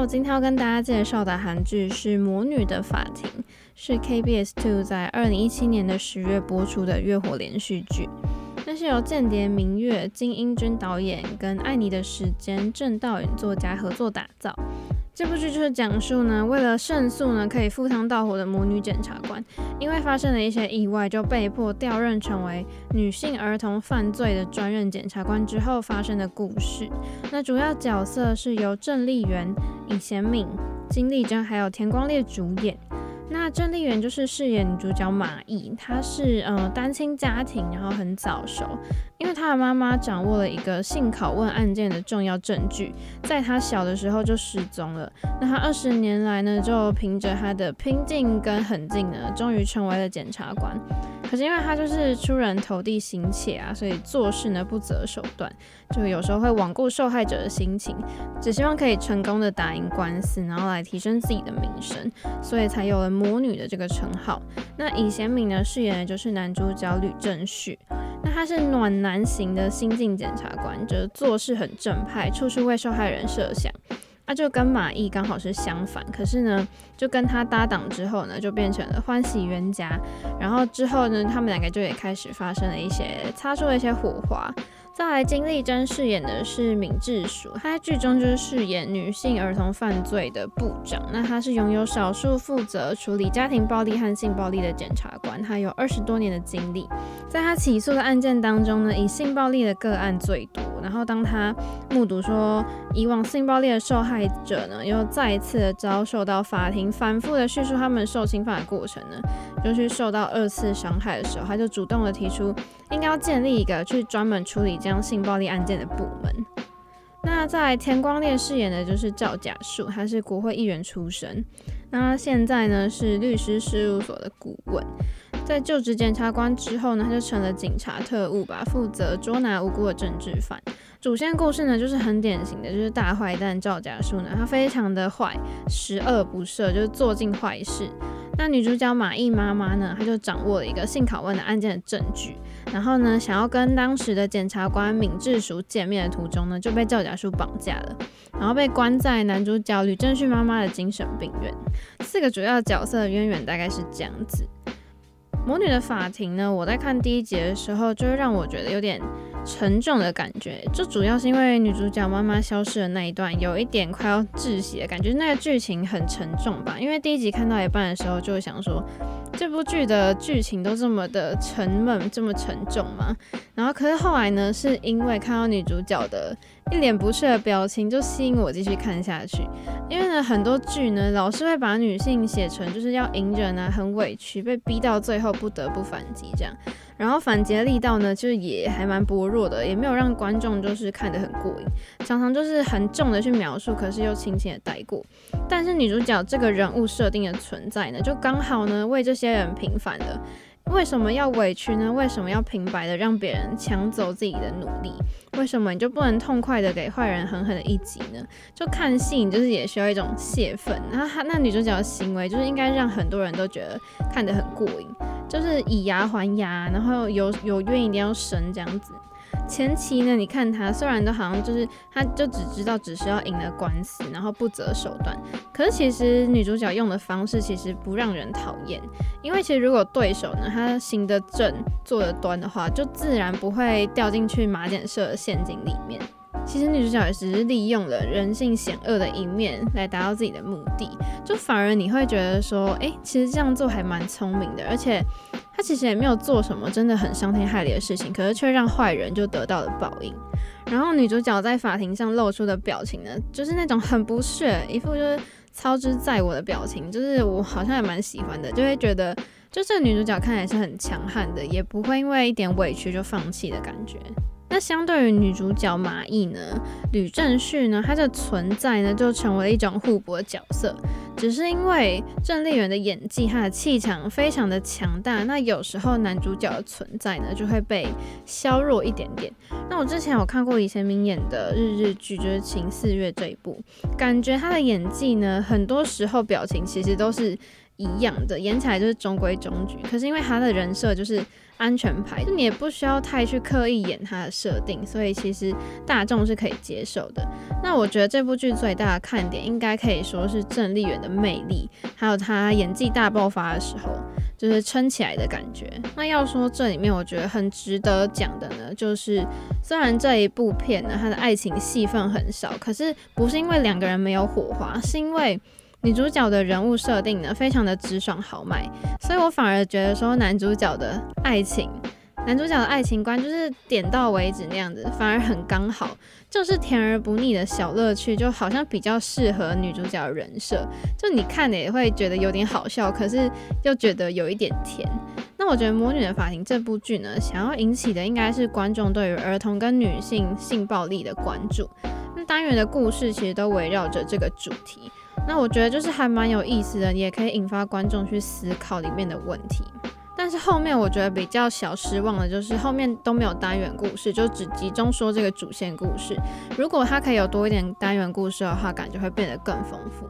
我今天要跟大家介绍的韩剧是《魔女的法庭》，是 KBS Two 在二零一七年的十月播出的月火连续剧。那是由间谍明月金英君导演跟爱你的时间郑道允作家合作打造。这部剧就是讲述呢，为了胜诉呢，可以赴汤蹈火的母女检察官，因为发生了一些意外，就被迫调任成为女性儿童犯罪的专任检察官之后发生的故事。那主要角色是由郑丽媛、尹贤敏、金丽珍还有田光烈主演。那郑丽媛就是饰演女主角马毅，她是呃单亲家庭，然后很早熟，因为她的妈妈掌握了一个性拷问案件的重要证据，在她小的时候就失踪了。那她二十年来呢，就凭着她的拼劲跟狠劲呢，终于成为了检察官。可是因为他就是出人头地心切啊，所以做事呢不择手段，就有时候会罔顾受害者的心情，只希望可以成功的打赢官司，然后来提升自己的名声，所以才有了魔女的这个称号。那尹贤敏呢，饰演的就是男主角吕正旭，那他是暖男型的新晋检察官，就是做事很正派，处处为受害人设想。他就跟马毅刚好是相反，可是呢，就跟他搭档之后呢，就变成了欢喜冤家。然后之后呢，他们两个就也开始发生了一些擦出了一些火花。再来，金丽珍饰演的是闵智淑，她在剧中就是饰演女性儿童犯罪的部长。那她是拥有少数负责处理家庭暴力和性暴力的检察官，她有二十多年的经历。在她起诉的案件当中呢，以性暴力的个案最多。然后当他目睹说以往性暴力的受害者呢，又再一次的遭受到法庭反复的叙述他们受侵犯的过程呢，就是受到二次伤害的时候，他就主动的提出应该要建立一个去专门处理这样性暴力案件的部门。那在田光烈饰演的就是赵甲树，他是国会议员出身，那现在呢是律师事务所的顾问。在就职检察官之后呢，他就成了警察特务吧，负责捉拿无辜的政治犯。主线故事呢，就是很典型的，就是大坏蛋赵家树呢，他非常的坏，十恶不赦，就是做尽坏事。那女主角马毅妈妈呢，她就掌握了一个性拷问的案件的证据，然后呢，想要跟当时的检察官闵智淑见面的途中呢，就被赵甲树绑架了，然后被关在男主角吕正旭妈妈的精神病院。四个主要角色的渊源大概是这样子。魔女的法庭呢，我在看第一集的时候，就会让我觉得有点。沉重的感觉，就主要是因为女主角妈妈消失的那一段，有一点快要窒息的感觉。那个剧情很沉重吧？因为第一集看到一半的时候，就想说，这部剧的剧情都这么的沉闷，这么沉重吗？然后，可是后来呢，是因为看到女主角的一脸不屑的表情，就吸引我继续看下去。因为呢，很多剧呢，老是会把女性写成就是要隐忍啊，很委屈，被逼到最后不得不反击这样。然后反击的力道呢，就是也还蛮薄弱的，也没有让观众就是看得很过瘾，常常就是很重的去描述，可是又轻轻的带过。但是女主角这个人物设定的存在呢，就刚好呢为这些人平凡的。为什么要委屈呢？为什么要平白的让别人抢走自己的努力？为什么你就不能痛快的给坏人狠狠的一击呢？就看戏，就是也需要一种泄愤。然后那女主角的行为，就是应该让很多人都觉得看得很过瘾，就是以牙还牙，然后有有冤一定要伸这样子。前期呢，你看他虽然都好像就是，他就只知道只是要赢了官司，然后不择手段。可是其实女主角用的方式其实不让人讨厌，因为其实如果对手呢，他行得正、坐得端的话，就自然不会掉进去马检社的陷阱里面。其实女主角也只是利用了人性险恶的一面来达到自己的目的，就反而你会觉得说，哎、其实这样做还蛮聪明的，而且。他其实也没有做什么真的很伤天害理的事情，可是却让坏人就得到了报应。然后女主角在法庭上露出的表情呢，就是那种很不屑，一副就是操之在我的表情，就是我好像也蛮喜欢的，就会觉得，就这个女主角看起来是很强悍的，也不会因为一点委屈就放弃的感觉。那相对于女主角马毅呢，吕正旭呢，他的存在呢就成为了一种互补的角色。只是因为郑丽媛的演技，她的气场非常的强大，那有时候男主角的存在呢就会被削弱一点点。那我之前有看过李贤明演的日日剧，就是《情四月》这一部，感觉他的演技呢，很多时候表情其实都是。一样的，演起来就是中规中矩。可是因为他的人设就是安全牌，就你也不需要太去刻意演他的设定，所以其实大众是可以接受的。那我觉得这部剧最大的看点，应该可以说是郑丽媛的魅力，还有她演技大爆发的时候，就是撑起来的感觉。那要说这里面我觉得很值得讲的呢，就是虽然这一部片呢，它的爱情戏份很少，可是不是因为两个人没有火花，是因为。女主角的人物设定呢，非常的直爽豪迈，所以我反而觉得说男主角的爱情，男主角的爱情观就是点到为止那样子，反而很刚好，就是甜而不腻的小乐趣，就好像比较适合女主角人设，就你看的也会觉得有点好笑，可是又觉得有一点甜。那我觉得《魔女的法庭》这部剧呢，想要引起的应该是观众对于儿童跟女性性暴力的关注。那单元的故事其实都围绕着这个主题。那我觉得就是还蛮有意思的，也可以引发观众去思考里面的问题。但是后面我觉得比较小失望的就是后面都没有单元故事，就只集中说这个主线故事。如果它可以有多一点单元故事的话，感觉会变得更丰富。